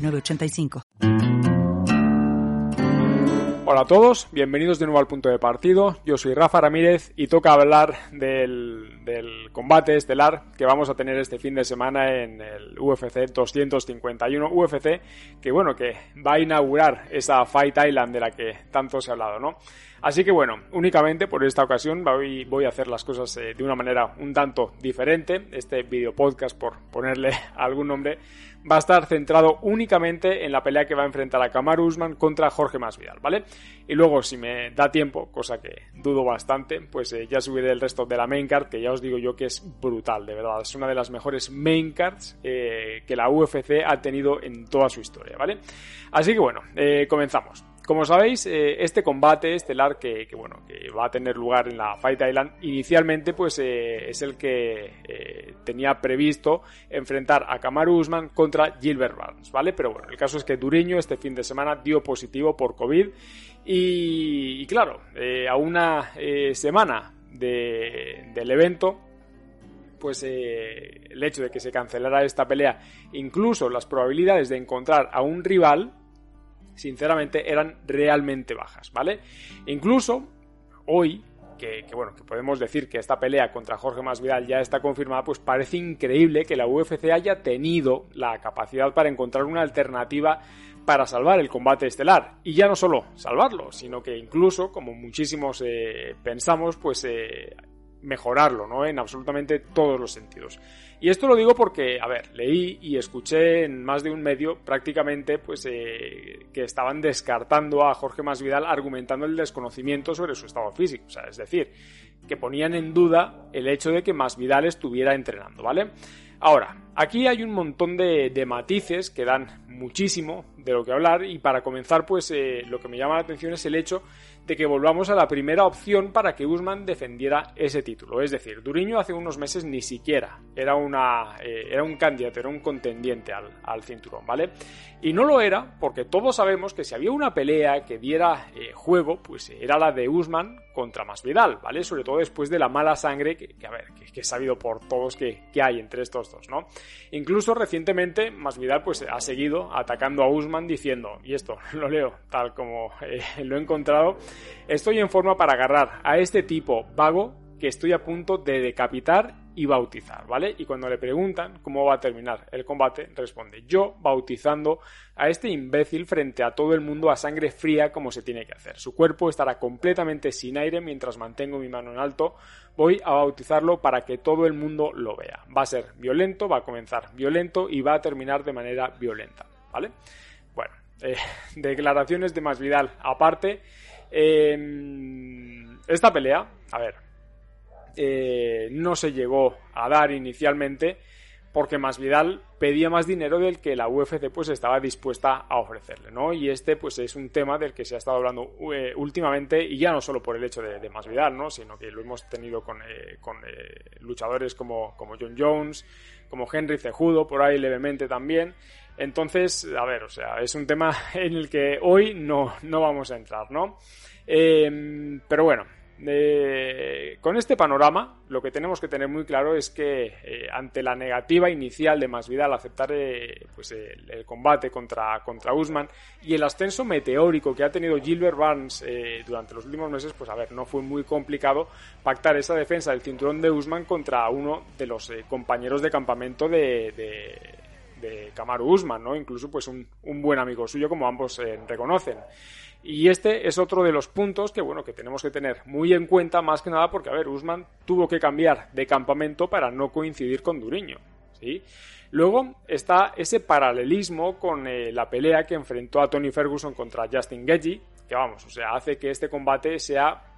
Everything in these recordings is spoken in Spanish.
906985. Hola a todos, bienvenidos de nuevo al punto de partido. Yo soy Rafa Ramírez y toca hablar del, del, combate estelar que vamos a tener este fin de semana en el UFC 251 UFC, que bueno, que va a inaugurar esa Fight Island de la que tanto se ha hablado, ¿no? Así que bueno, únicamente por esta ocasión voy, a hacer las cosas eh, de una manera un tanto diferente. Este video podcast, por ponerle algún nombre, va a estar centrado únicamente en la pelea que va a enfrentar a Kamaru Usman contra Jorge Masvidal, ¿vale? Y luego, si me da tiempo, cosa que dudo bastante, pues eh, ya subiré el resto de la main card, que ya os digo yo que es brutal, de verdad. Es una de las mejores main cards eh, que la UFC ha tenido en toda su historia, ¿vale? Así que bueno, comenzamos. Como sabéis, eh, este combate estelar que, que, bueno, que va a tener lugar en la Fight Island, inicialmente pues eh, es el que eh, tenía previsto enfrentar a Kamaru Usman contra Gilbert Barnes, ¿vale? Pero bueno, el caso es que Duriño este fin de semana dio positivo por COVID y, claro, a una semana de, del evento, pues el hecho de que se cancelara esta pelea, incluso las probabilidades de encontrar a un rival, sinceramente eran realmente bajas, ¿vale? Incluso hoy, que, bueno, que podemos decir que esta pelea contra Jorge Masvidal ya está confirmada, pues parece increíble que la UFC haya tenido la capacidad para encontrar una alternativa para salvar el combate estelar. Y ya no solo salvarlo, sino que incluso, como muchísimos eh, pensamos, pues eh, mejorarlo, ¿no? En absolutamente todos los sentidos. Y esto lo digo porque, a ver, leí y escuché en más de un medio prácticamente, pues, eh, que estaban descartando a Jorge Masvidal argumentando el desconocimiento sobre su estado físico. O sea, es decir, que ponían en duda el hecho de que Masvidal estuviera entrenando, ¿vale? Ahora, aquí hay un montón de, de, matices que dan muchísimo de lo que hablar y para comenzar, pues eh, lo que me llama la atención es el hecho de que volvamos a la primera opción para que Usman defendiera ese título. Es decir, Duriño hace unos meses ni siquiera era, una, eh, era un candidato, era un contendiente al, al, cinturón, ¿vale? Y no lo era porque todos sabemos que si había una pelea que diera eh, juego, pues era la de Usman contra Masvidal, ¿vale? Sobre todo después de la mala sangre que, que a ver, que, que, he sabido por todos que, que, hay entre estos dos, ¿no? Incluso recientemente Masvidal pues ha seguido atacando a Usman diciendo, y esto lo leo tal como eh, lo he encontrado, estoy en forma para agarrar a este tipo vago que estoy a punto de decapitar y bautizar, ¿vale? Y cuando le preguntan cómo va a terminar el combate, responde, yo bautizando a este imbécil frente a todo el mundo a sangre fría como se tiene que hacer. Su cuerpo estará completamente sin aire mientras mantengo mi mano en alto. Voy a bautizarlo para que todo el mundo lo vea. Va a ser violento, va a comenzar violento y va a terminar de manera violenta, ¿vale? Bueno, eh, declaraciones de Masvidal aparte. Eh, esta pelea, a ver, eh, no se llegó a dar inicialmente porque Masvidal pedía más dinero del que la UFC pues estaba dispuesta a ofrecerle, ¿no? Y este pues es un tema del que se ha estado hablando eh, últimamente y ya no solo por el hecho de, de Masvidal, ¿no? Sino que lo hemos tenido con, eh, eh, luchadores como, como John Jones, como Henry Cejudo, por ahí levemente también. Entonces, a ver, o sea, es un tema en el que hoy no, no vamos a entrar, ¿no? pero bueno, eh, con este panorama, lo que tenemos que tener muy claro es que eh, ante la negativa inicial de Masvidal aceptar eh, pues, el, combate contra, contra Usman y el ascenso meteórico que ha tenido Gilbert Barnes eh, durante los últimos meses, pues a ver, no fue muy complicado pactar esa defensa del cinturón de Usman contra uno de los compañeros de campamento de, de de Usman, ¿no? Incluso pues un, un, buen amigo suyo, como ambos reconocen. Y este es otro de los puntos que, bueno, que tenemos que tener muy en cuenta, más que nada porque, a ver, Usman tuvo que cambiar de campamento para no coincidir con Duriño, ¿sí? Luego está ese paralelismo con eh, la pelea que enfrentó a Tony Ferguson contra Justin Gagey, que vamos, o sea, hace que este combate sea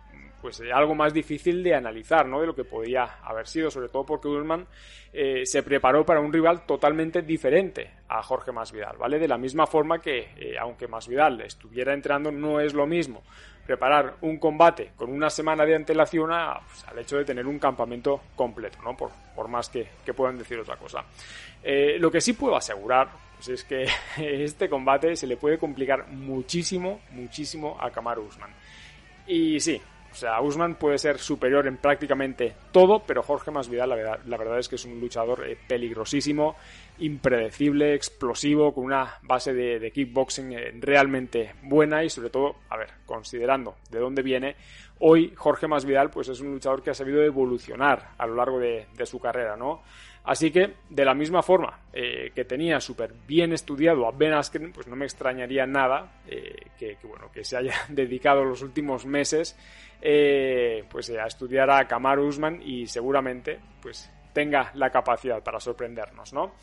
pues eh, algo más difícil de analizar, ¿no? De lo que podía haber sido, sobre todo porque Usman eh, se preparó para un rival totalmente diferente a Jorge Masvidal, ¿vale? De la misma forma que, eh, aunque Masvidal estuviera entrenando, no es lo mismo preparar un combate con una semana de antelación pues, al hecho de tener un campamento completo, ¿no? Por, por más que, que, puedan decir otra cosa. lo que sí puedo asegurar pues es que este combate se le puede complicar muchísimo, muchísimo a Kamaru Usman. Y sí, o sea, Usman puede ser superior en prácticamente todo, pero Jorge Masvidal la verdad, es que es un luchador eh, peligrosísimo, impredecible, explosivo, con una base de, kickboxing eh, realmente buena y sobre todo, a ver, considerando de dónde viene, hoy Jorge Masvidal pues es un luchador que ha sabido evolucionar a lo largo de, de su carrera, ¿no? Así que, de la misma forma eh, que tenía súper bien estudiado a Ben Askren, pues no me extrañaría nada eh, que, bueno, que se haya dedicado los últimos meses eh, pues a estudiar a Kamaru Usman y seguramente pues tenga la capacidad para sorprendernos, ¿no?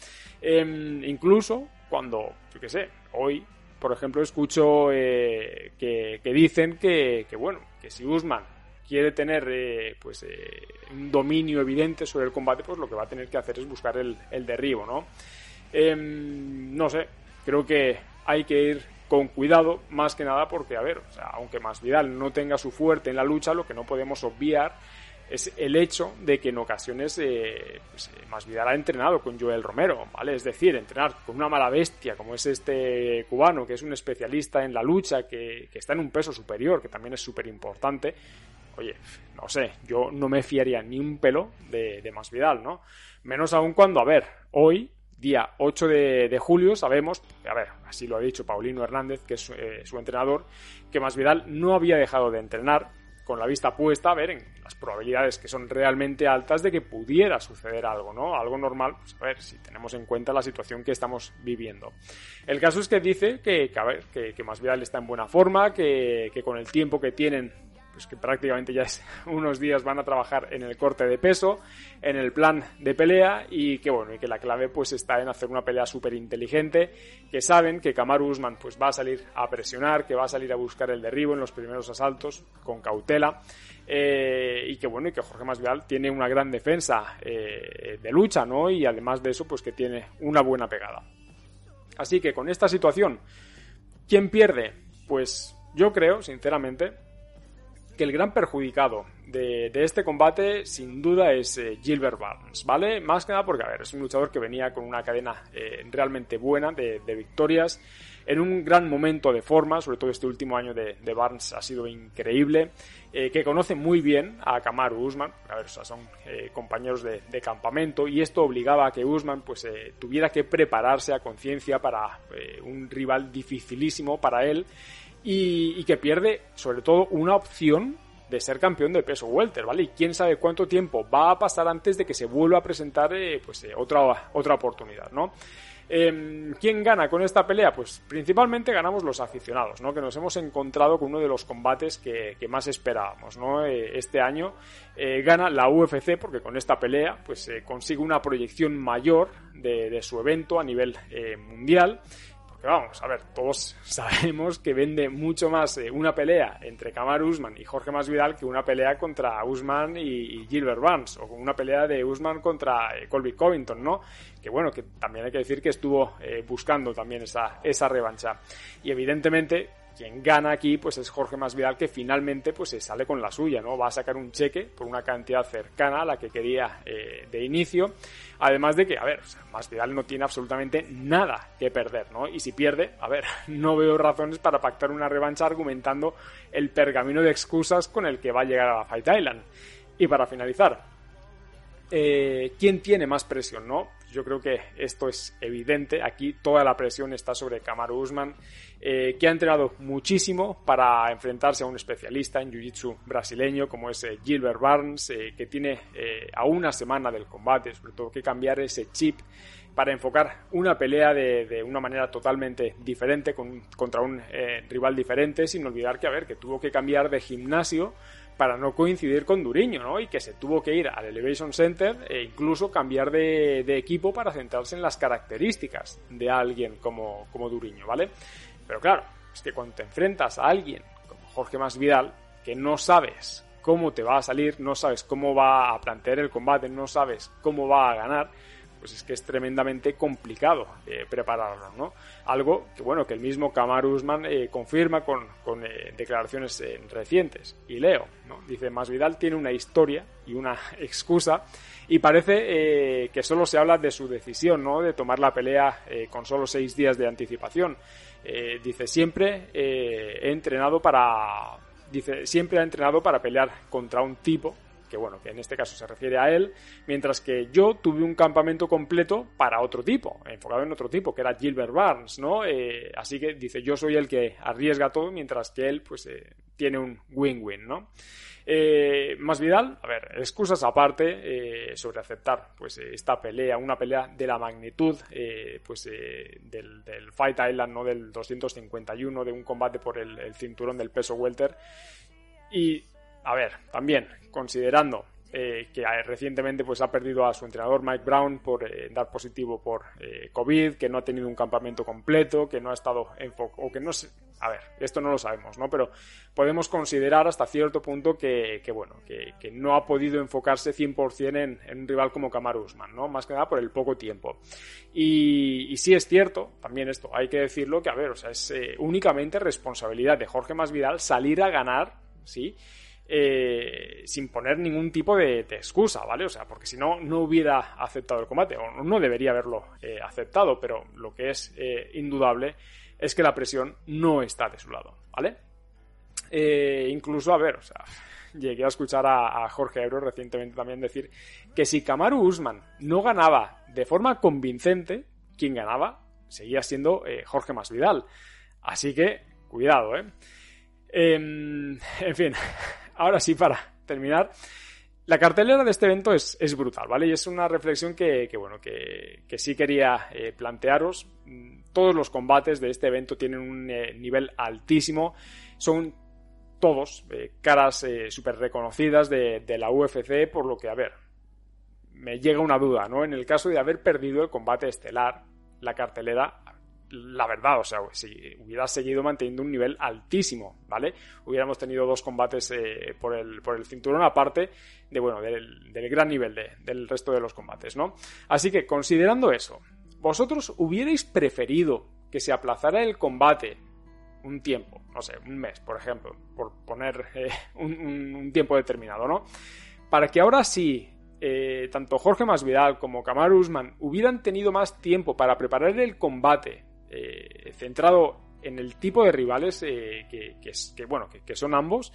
Em, incluso cuando, yo qué sé, hoy, por ejemplo, escucho que, dicen que, que, bueno, que si Usman quiere tener eh, pues eh, un dominio evidente sobre el combate, pues lo que va a tener que hacer es buscar el, derribo, ¿no? Em, no sé, creo que hay que ir con cuidado, más que nada porque, a ver, o sea, aunque Masvidal no tenga su fuerte en la lucha, lo que no podemos obviar es el hecho de que en ocasiones eh, pues, Masvidal ha entrenado con Joel Romero, ¿vale? Es decir, entrenar con una mala bestia como es este cubano, que es un especialista en la lucha, que, que está en un peso superior, que también es súper importante, oye, no sé, yo no me fiaría ni un pelo de, de Masvidal, ¿no? Menos aún cuando, a ver, hoy, día 8 de, julio, sabemos, a ver, así lo ha dicho Paulino Hernández, que es eh, su entrenador, que Masvidal no había dejado de entrenar con la vista puesta a ver en las probabilidades que son realmente altas de que pudiera suceder algo, ¿no? Algo normal, pues a ver, si tenemos en cuenta la situación que estamos viviendo. El caso es que dice que, a ver, que, que Masvidal está en buena forma, que, que con el tiempo que tienen pues que prácticamente ya es unos días van a trabajar en el corte de peso, en el plan de pelea y que bueno, y que la clave pues está en hacer una pelea súper inteligente, que saben que Kamaru Usman pues va a salir a presionar, que va a salir a buscar el derribo en los primeros asaltos con cautela eh, y que bueno, y que Jorge Masvidal tiene una gran defensa eh, de lucha, ¿no? Y además de eso pues que tiene una buena pegada. Así que con esta situación, ¿quién pierde? Pues yo creo, sinceramente, que el gran perjudicado de, este combate sin duda es eh, Gilbert Barnes, ¿vale? Más que nada porque, a ver, es un luchador que venía con una cadena eh, realmente buena de, victorias, en un gran momento de forma, sobre todo este último año de, Barnes ha sido increíble, eh, que conoce muy bien a Kamaru Usman, a ver, son compañeros de, campamento y esto obligaba a que Usman pues tuviera que prepararse a conciencia para un rival dificilísimo para él y, que pierde sobre todo una opción de ser campeón de peso welter, ¿vale? Y quién sabe cuánto tiempo va a pasar antes de que se vuelva a presentar eh, pues eh, otra, otra oportunidad, ¿no? Em, ¿Quién gana con esta pelea? Pues principalmente ganamos los aficionados, ¿no? Que nos hemos encontrado con uno de los combates que, más esperábamos, ¿no? Eh, este año gana la UFC porque con esta pelea pues consigue una proyección mayor de su evento a nivel mundial vamos, a ver, todos sabemos que vende mucho más eh, una pelea entre Kamar Usman y Jorge Masvidal que una pelea contra Usman y, Gilbert Burns, o una pelea de Usman contra eh, Colby Covington, ¿no? Que bueno, que también hay que decir que estuvo eh, buscando también esa, esa revancha. Y evidentemente, quien gana aquí pues es Jorge Masvidal que finalmente pues se sale con la suya, ¿no? Va a sacar un cheque por una cantidad cercana a la que quería eh, de inicio. Además de que, a ver, Masvidal no tiene absolutamente nada que perder, ¿no? Y si pierde, a ver, no veo razones para pactar una revancha argumentando el pergamino de excusas con el que va a llegar a la Fight Island. Y para finalizar, eh, ¿quién tiene más presión, no? Yo creo que esto es evidente. Aquí toda la presión está sobre Kamaru Usman, eh, que ha entrenado muchísimo para enfrentarse a un especialista en Jiu-Jitsu brasileño como es eh, Gilbert Barnes, eh, que tiene a una semana del combate, sobre todo que cambiar ese chip para enfocar una pelea de, una manera totalmente diferente contra un rival diferente, sin olvidar que, a ver, que tuvo que cambiar de gimnasio para no coincidir con Duriño, ¿no? Y que se tuvo que ir al Elevation Center e incluso cambiar de, equipo para centrarse en las características de alguien como, como Duriño, ¿vale? Pero claro, es que cuando te enfrentas a alguien como Jorge Masvidal, que no sabes cómo te va a salir, no sabes cómo va a plantear el combate, no sabes cómo va a ganar, pues es que es tremendamente complicado eh, prepararlo, ¿no? Algo que, bueno, que el mismo Kamaru Usman eh, confirma con, eh, declaraciones recientes. Y leo, ¿no? Dice, Masvidal tiene una historia y una excusa y parece que solo se habla de su decisión, ¿no? De tomar la pelea con solo seis días de anticipación. dice, siempre he entrenado para... Dice, siempre ha entrenado para pelear contra un tipo que bueno, que en este caso se refiere a él, mientras que yo tuve un campamento completo para otro tipo, enfocado en otro tipo, que era Gilbert Barnes, ¿no? Eh, así que dice, yo soy el que arriesga todo, mientras que él, pues, eh, tiene un win-win, ¿no? Eh, más Vidal, a ver, excusas aparte sobre aceptar pues esta pelea, una pelea de la magnitud pues del, Fight Island, no del 251, de un combate por el, el cinturón del peso welter y a ver, también, considerando eh, que recientemente pues ha perdido a su entrenador Mike Brown por eh, dar positivo por eh, COVID, que no ha tenido un campamento completo, que no ha estado enfocado, o que no sé, a ver, esto no lo sabemos, ¿no? Pero podemos considerar hasta cierto punto que, bueno, que, no ha podido enfocarse 100% en, en un rival como Kamaru Usman, ¿no? Más que nada por el poco tiempo. Y, y sí es cierto, también esto, hay que decirlo que, a ver, o sea, es únicamente responsabilidad de Jorge Masvidal salir a ganar, ¿sí? Eh, sin poner ningún tipo de, excusa, ¿vale? O sea, porque si no, no hubiera aceptado el combate, o no debería haberlo eh, aceptado, pero lo que es eh, indudable es que la presión no está de su lado, ¿vale? incluso, a ver, o sea, llegué a escuchar a, Jorge Ebro recientemente también decir que si Kamaru Usman no ganaba de forma convincente, quien ganaba seguía siendo Jorge Masvidal. Así que, cuidado, ¿eh? Em, en fin, ahora sí, para terminar, la cartelera de este evento es, brutal, ¿vale? Y es una reflexión que, bueno, que, sí quería eh, plantearos. Todos los combates de este evento tienen un eh, nivel altísimo. Son todos eh, caras súper reconocidas de, de, la UFC, por lo que, a ver, me llega una duda, ¿no? En el caso de haber perdido el combate estelar, la cartelera la verdad, o sea, si hubiera seguido manteniendo un nivel altísimo, ¿vale? Hubiéramos tenido dos combates eh, por, el, por el cinturón, aparte de, bueno, del, gran nivel del resto de los combates, ¿no? Así que, considerando eso, ¿vosotros hubierais preferido que se aplazara el combate un tiempo, no sé, un mes, por ejemplo, por poner eh, un, tiempo determinado, ¿no? Para que ahora sí eh, tanto Jorge Masvidal como Kamaru Usman hubieran tenido más tiempo para preparar el combate eh, centrado en el tipo de rivales eh, que, bueno, que, son ambos,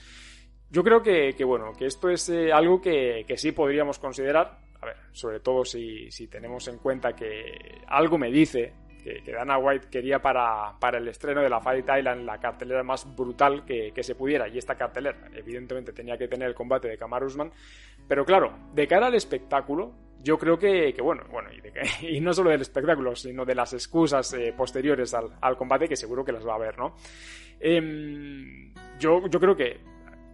yo creo que, bueno, que esto es eh, algo que, sí podríamos considerar, a ver, sobre todo si, si tenemos en cuenta que algo me dice que, Dana White quería para, para, el estreno de la Fight Island la cartelera más brutal que, se pudiera. Y esta cartelera, evidentemente, tenía que tener el combate de Kamaru Usman. Pero claro, de cara al espectáculo, yo creo que, bueno, bueno y, no solo del espectáculo, sino de las excusas eh, posteriores al, combate, que seguro que las va a haber, ¿no? Em, yo, yo creo que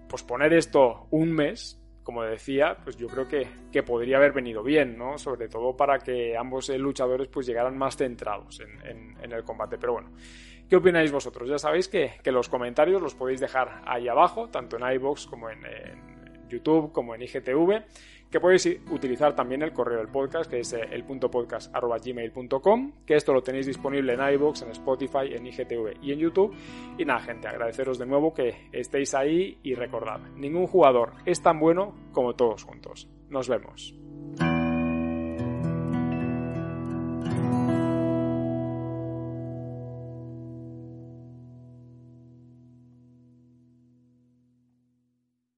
posponer esto un mes como decía, pues yo creo que, podría haber venido bien, ¿no? Sobre todo para que ambos eh, luchadores pues llegaran más centrados en, el combate. Pero bueno, ¿qué opináis vosotros? Ya sabéis que, los comentarios los podéis dejar ahí abajo, tanto en iBox como en, en YouTube, como en IGTV que podéis utilizar también el correo del podcast, que es eh, el punto podcast gmail.com, que esto lo tenéis disponible en iVoox, en Spotify, en IGTV y en YouTube. Y nada, gente, agradeceros de nuevo que estéis ahí y recordad, ningún jugador es tan bueno como todos juntos. Nos vemos.